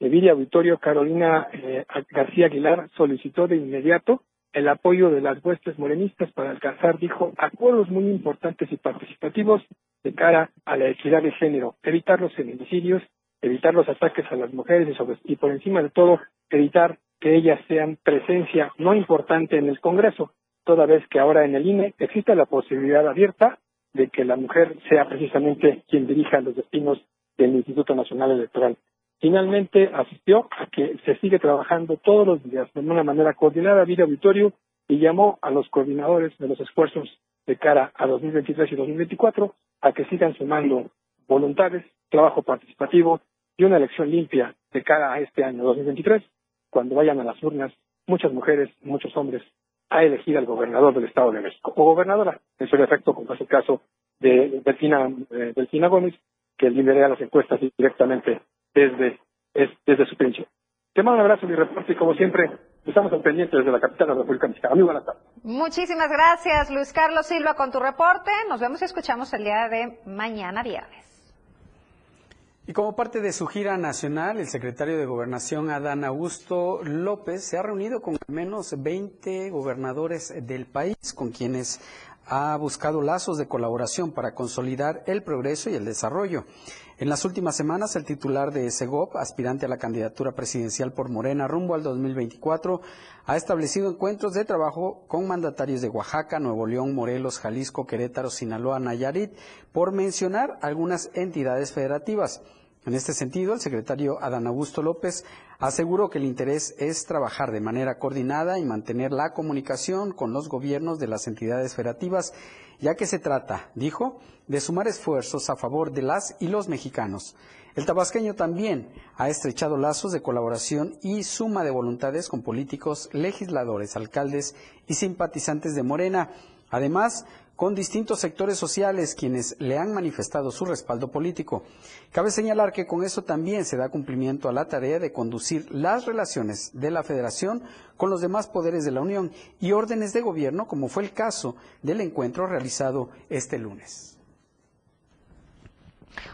Eviria Auditorio Carolina eh, García Aguilar solicitó de inmediato el apoyo de las huestes morenistas para alcanzar, dijo, acuerdos muy importantes y participativos de cara a la equidad de género, evitar los feminicidios, evitar los ataques a las mujeres y, y por encima de todo, evitar que ellas sean presencia no importante en el Congreso, toda vez que ahora en el INE existe la posibilidad abierta de que la mujer sea precisamente quien dirija los destinos del Instituto Nacional Electoral. Finalmente asistió a que se sigue trabajando todos los días de una manera coordinada vía auditorio y llamó a los coordinadores de los esfuerzos de cara a 2023 y 2024 a que sigan sumando voluntades, trabajo participativo y una elección limpia de cara a este año 2023, cuando vayan a las urnas muchas mujeres, muchos hombres a elegir al gobernador del Estado de México o gobernadora, en su efecto, como es el caso de Delfina, eh, Delfina Gómez, que lidera las encuestas directamente desde, es, desde su pensión. Te mando un abrazo, mi reporte, y como siempre, estamos al pendiente desde la capital de la República Mexicana. Muy buenas tardes. Muchísimas gracias, Luis Carlos Silva, con tu reporte. Nos vemos y escuchamos el día de mañana viernes. Y como parte de su gira nacional, el secretario de Gobernación, Adán Augusto López, se ha reunido con al menos 20 gobernadores del país, con quienes ha buscado lazos de colaboración para consolidar el progreso y el desarrollo. En las últimas semanas, el titular de SEGOP, aspirante a la candidatura presidencial por Morena rumbo al 2024, ha establecido encuentros de trabajo con mandatarios de Oaxaca, Nuevo León, Morelos, Jalisco, Querétaro, Sinaloa, Nayarit, por mencionar algunas entidades federativas. En este sentido, el secretario Adán Augusto López aseguró que el interés es trabajar de manera coordinada y mantener la comunicación con los gobiernos de las entidades federativas ya que se trata, dijo, de sumar esfuerzos a favor de las y los mexicanos. El tabasqueño también ha estrechado lazos de colaboración y suma de voluntades con políticos, legisladores, alcaldes y simpatizantes de Morena. Además, con distintos sectores sociales quienes le han manifestado su respaldo político. Cabe señalar que con eso también se da cumplimiento a la tarea de conducir las relaciones de la Federación con los demás poderes de la Unión y órdenes de gobierno, como fue el caso del encuentro realizado este lunes.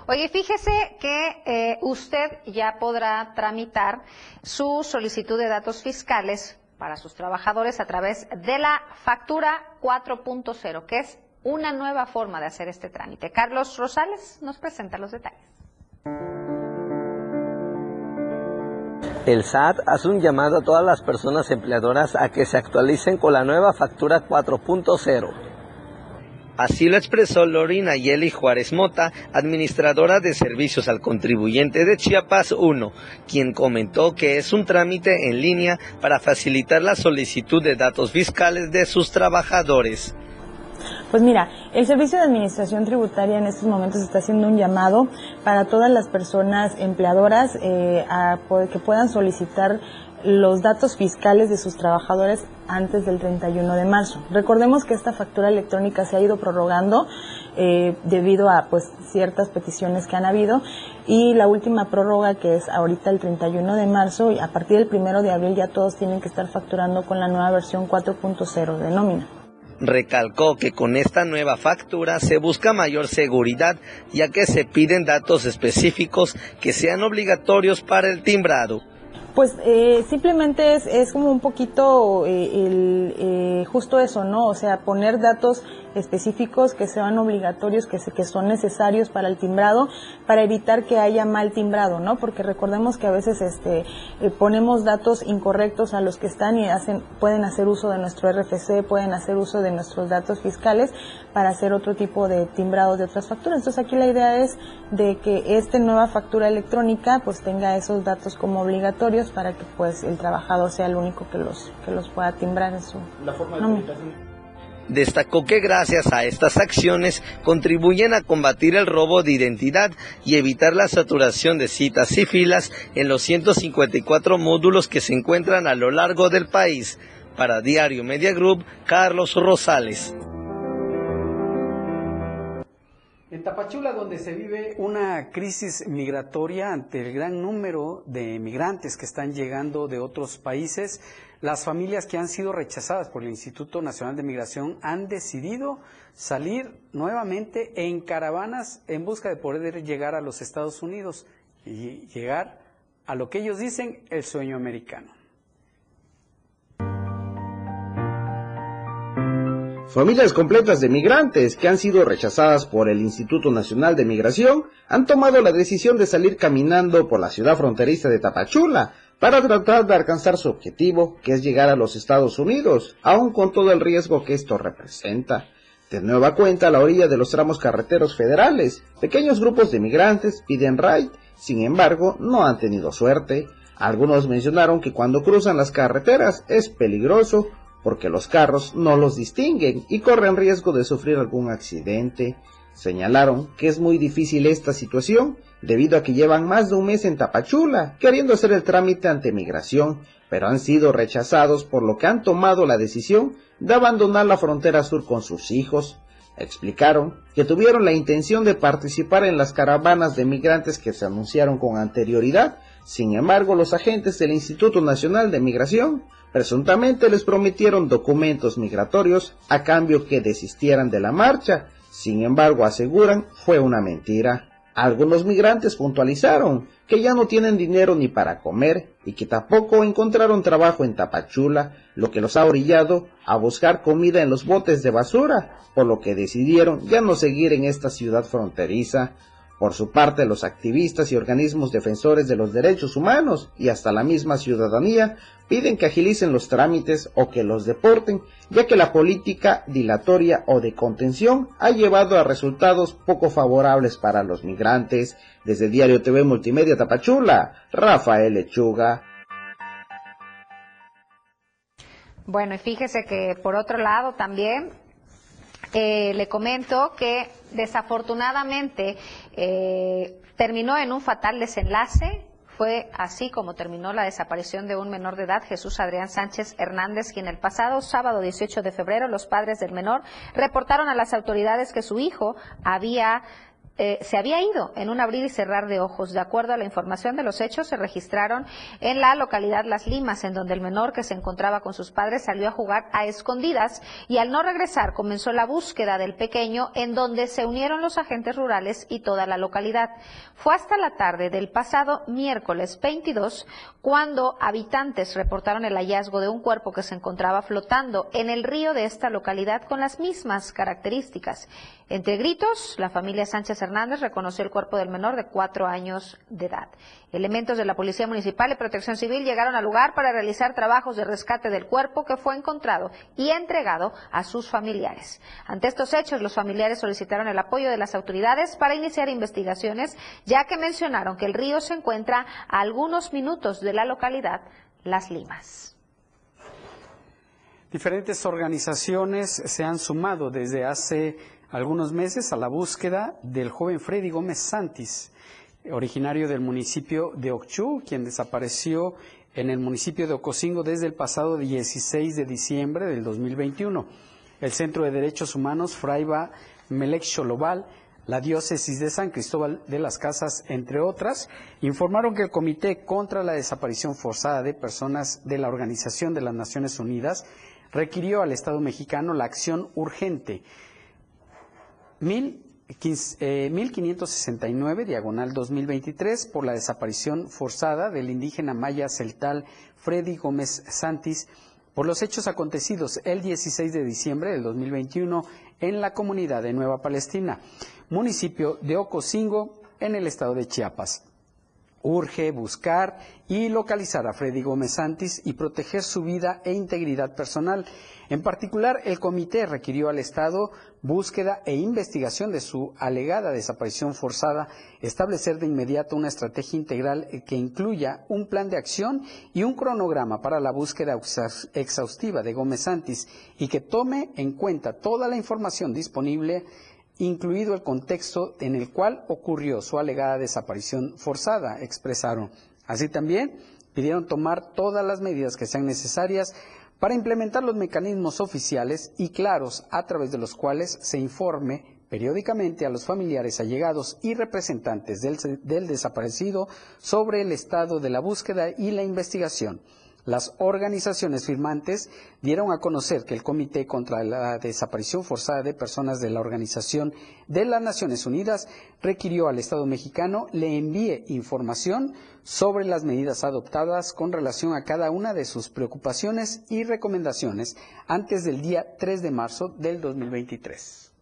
Oye, fíjese que eh, usted ya podrá tramitar su solicitud de datos fiscales para sus trabajadores a través de la factura 4.0, que es una nueva forma de hacer este trámite. Carlos Rosales nos presenta los detalles. El SAT hace un llamado a todas las personas empleadoras a que se actualicen con la nueva factura 4.0. Así lo expresó Lorina Yeli Juárez Mota, administradora de servicios al contribuyente de Chiapas 1, quien comentó que es un trámite en línea para facilitar la solicitud de datos fiscales de sus trabajadores. Pues mira, el Servicio de Administración Tributaria en estos momentos está haciendo un llamado para todas las personas empleadoras eh, que puedan solicitar los datos fiscales de sus trabajadores antes del 31 de marzo. Recordemos que esta factura electrónica se ha ido prorrogando eh, debido a pues ciertas peticiones que han habido y la última prórroga que es ahorita el 31 de marzo y a partir del 1 de abril ya todos tienen que estar facturando con la nueva versión 4.0 de nómina. Recalcó que con esta nueva factura se busca mayor seguridad ya que se piden datos específicos que sean obligatorios para el timbrado. Pues eh, simplemente es, es como un poquito eh, el, eh, justo eso, ¿no? O sea, poner datos específicos que sean obligatorios, que, se, que son necesarios para el timbrado, para evitar que haya mal timbrado, ¿no? Porque recordemos que a veces este, eh, ponemos datos incorrectos a los que están y hacen, pueden hacer uso de nuestro RFC, pueden hacer uso de nuestros datos fiscales para hacer otro tipo de timbrados de otras facturas. Entonces aquí la idea es de que esta nueva factura electrónica pues tenga esos datos como obligatorios para que pues el trabajador sea el único que los, que los pueda timbrar en su... La forma de Destacó que gracias a estas acciones contribuyen a combatir el robo de identidad y evitar la saturación de citas y filas en los 154 módulos que se encuentran a lo largo del país. Para Diario Media Group, Carlos Rosales. En Tapachula, donde se vive una crisis migratoria ante el gran número de migrantes que están llegando de otros países, las familias que han sido rechazadas por el Instituto Nacional de Migración han decidido salir nuevamente en caravanas en busca de poder llegar a los Estados Unidos y llegar a lo que ellos dicen el sueño americano. Familias completas de migrantes que han sido rechazadas por el Instituto Nacional de Migración han tomado la decisión de salir caminando por la ciudad fronteriza de Tapachula para tratar de alcanzar su objetivo, que es llegar a los Estados Unidos, aun con todo el riesgo que esto representa. De nueva cuenta, a la orilla de los tramos carreteros federales, pequeños grupos de migrantes piden ride, sin embargo, no han tenido suerte. Algunos mencionaron que cuando cruzan las carreteras es peligroso porque los carros no los distinguen y corren riesgo de sufrir algún accidente. Señalaron que es muy difícil esta situación debido a que llevan más de un mes en Tapachula queriendo hacer el trámite ante migración, pero han sido rechazados por lo que han tomado la decisión de abandonar la frontera sur con sus hijos. Explicaron que tuvieron la intención de participar en las caravanas de migrantes que se anunciaron con anterioridad, sin embargo los agentes del Instituto Nacional de Migración presuntamente les prometieron documentos migratorios a cambio que desistieran de la marcha sin embargo, aseguran fue una mentira. Algunos migrantes puntualizaron que ya no tienen dinero ni para comer y que tampoco encontraron trabajo en Tapachula, lo que los ha orillado a buscar comida en los botes de basura, por lo que decidieron ya no seguir en esta ciudad fronteriza. Por su parte, los activistas y organismos defensores de los derechos humanos y hasta la misma ciudadanía piden que agilicen los trámites o que los deporten, ya que la política dilatoria o de contención ha llevado a resultados poco favorables para los migrantes. Desde Diario TV Multimedia Tapachula, Rafael Lechuga. Bueno, y fíjese que por otro lado también eh, le comento que desafortunadamente eh, terminó en un fatal desenlace. Fue así como terminó la desaparición de un menor de edad, Jesús Adrián Sánchez Hernández, quien el pasado sábado 18 de febrero los padres del menor reportaron a las autoridades que su hijo había eh, se había ido en un abrir y cerrar de ojos. De acuerdo a la información de los hechos, se registraron en la localidad Las Limas, en donde el menor que se encontraba con sus padres salió a jugar a escondidas y al no regresar comenzó la búsqueda del pequeño, en donde se unieron los agentes rurales y toda la localidad. Fue hasta la tarde del pasado miércoles 22 cuando habitantes reportaron el hallazgo de un cuerpo que se encontraba flotando en el río de esta localidad con las mismas características. Entre gritos, la familia Sánchez Hernández reconoció el cuerpo del menor de cuatro años de edad. Elementos de la Policía Municipal y Protección Civil llegaron al lugar para realizar trabajos de rescate del cuerpo que fue encontrado y entregado a sus familiares. Ante estos hechos, los familiares solicitaron el apoyo de las autoridades para iniciar investigaciones, ya que mencionaron que el río se encuentra a algunos minutos de la localidad Las Limas. Diferentes organizaciones se han sumado desde hace algunos meses a la búsqueda del joven Freddy Gómez Santis, originario del municipio de Occhú, quien desapareció en el municipio de Ocosingo desde el pasado 16 de diciembre del 2021. El Centro de Derechos Humanos Fraiba Melech la diócesis de San Cristóbal de las Casas, entre otras, informaron que el Comité contra la Desaparición Forzada de Personas de la Organización de las Naciones Unidas requirió al Estado mexicano la acción urgente 1569, eh, diagonal 2023, por la desaparición forzada del indígena maya celtal Freddy Gómez Santis por los hechos acontecidos el 16 de diciembre del 2021 en la comunidad de Nueva Palestina municipio de Ocosingo, en el estado de Chiapas. Urge buscar y localizar a Freddy Gómez Santis y proteger su vida e integridad personal. En particular, el comité requirió al Estado búsqueda e investigación de su alegada desaparición forzada, establecer de inmediato una estrategia integral que incluya un plan de acción y un cronograma para la búsqueda exhaustiva de Gómez Santis y que tome en cuenta toda la información disponible incluido el contexto en el cual ocurrió su alegada desaparición forzada, expresaron. Así también pidieron tomar todas las medidas que sean necesarias para implementar los mecanismos oficiales y claros a través de los cuales se informe periódicamente a los familiares allegados y representantes del, desaparecido sobre el estado de la búsqueda y la investigación las organizaciones firmantes dieron a conocer que el Comité contra la Desaparición Forzada de Personas de la Organización de las Naciones Unidas requirió al Estado mexicano le envíe información sobre las medidas adoptadas con relación a cada una de sus preocupaciones y recomendaciones antes del día 3 de marzo del 2023.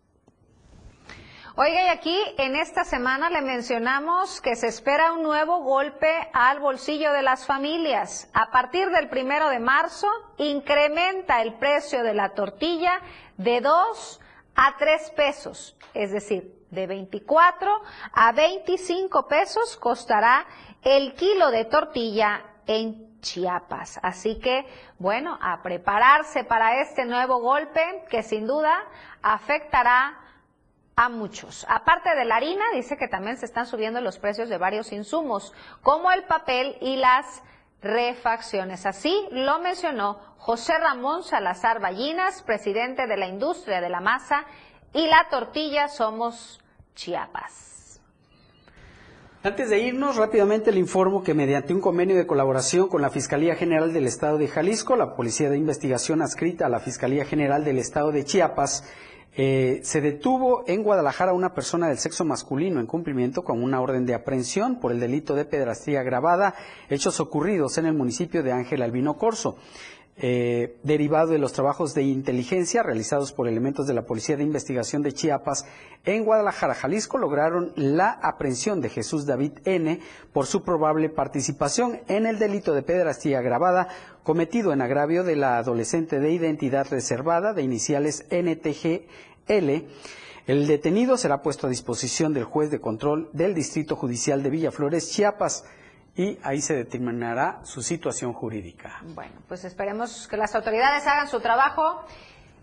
Oiga, y aquí en esta semana le mencionamos que se espera un nuevo golpe al bolsillo de las familias. A partir del primero de marzo, incrementa el precio de la tortilla de 2 a 3 pesos, es decir, de 24 a 25 pesos costará el kilo de tortilla en Chiapas. Así que, bueno, a prepararse para este nuevo golpe que sin duda afectará a muchos. Aparte de la harina, dice que también se están subiendo los precios de varios insumos, como el papel y las refacciones. Así lo mencionó José Ramón Salazar Ballinas, presidente de la industria de la masa y la tortilla Somos Chiapas. Antes de irnos, rápidamente le informo que mediante un convenio de colaboración con la Fiscalía General del Estado de Jalisco, la Policía de Investigación adscrita a la Fiscalía General del Estado de Chiapas, eh, se detuvo en Guadalajara una persona del sexo masculino en cumplimiento con una orden de aprehensión por el delito de pedrastría agravada, hechos ocurridos en el municipio de Ángel Albino Corso. Eh, derivado de los trabajos de inteligencia realizados por elementos de la Policía de Investigación de Chiapas en Guadalajara, Jalisco, lograron la aprehensión de Jesús David N. por su probable participación en el delito de pedrastría agravada cometido en agravio de la adolescente de identidad reservada de iniciales NTGL. El detenido será puesto a disposición del juez de control del Distrito Judicial de Villaflores, Chiapas y ahí se determinará su situación jurídica. Bueno, pues esperemos que las autoridades hagan su trabajo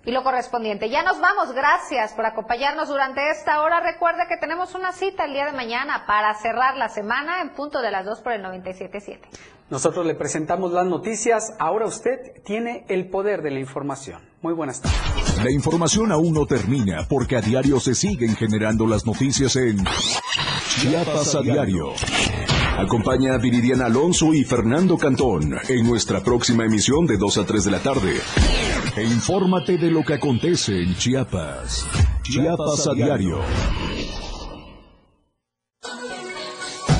y lo correspondiente. Ya nos vamos, gracias por acompañarnos durante esta hora. Recuerde que tenemos una cita el día de mañana para cerrar la semana en punto de las 2 por el 97.7. Nosotros le presentamos las noticias, ahora usted tiene el poder de la información. Muy buenas tardes. La información aún no termina porque a diario se siguen generando las noticias en Chiapas a diario. Acompaña a Viridiana Alonso y Fernando Cantón en nuestra próxima emisión de 2 a 3 de la tarde. E infórmate de lo que acontece en Chiapas. Chiapas a diario.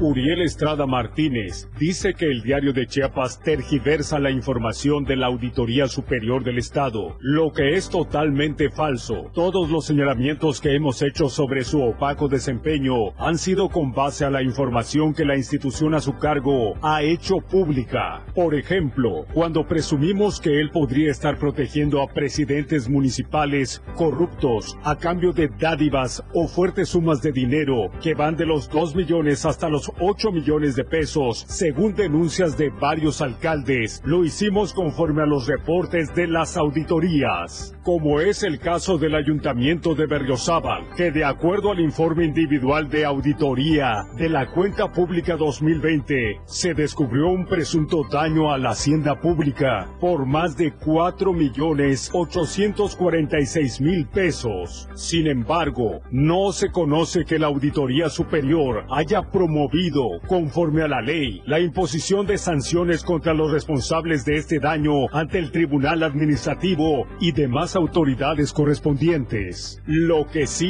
Uriel Estrada Martínez dice que el diario de Chiapas tergiversa la información de la Auditoría Superior del Estado, lo que es totalmente falso. Todos los señalamientos que hemos hecho sobre su opaco desempeño han sido con base a la información que la institución a su cargo ha hecho pública. Por ejemplo, cuando presumimos que él podría estar protegiendo a presidentes municipales corruptos a cambio de dádivas o fuertes sumas de dinero que van de los 2 millones hasta los 8 millones de pesos, según denuncias de varios alcaldes. Lo hicimos conforme a los reportes de las auditorías, como es el caso del Ayuntamiento de Berriozábal, que de acuerdo al informe individual de auditoría de la cuenta pública 2020, se descubrió un presunto daño a la hacienda pública por más de 4 millones 846 mil pesos. Sin embargo, no se conoce que la Auditoría Superior haya promovido, conforme a la ley, la imposición de sanciones contra los responsables de este daño ante el Tribunal Administrativo y demás autoridades correspondientes. Lo que sí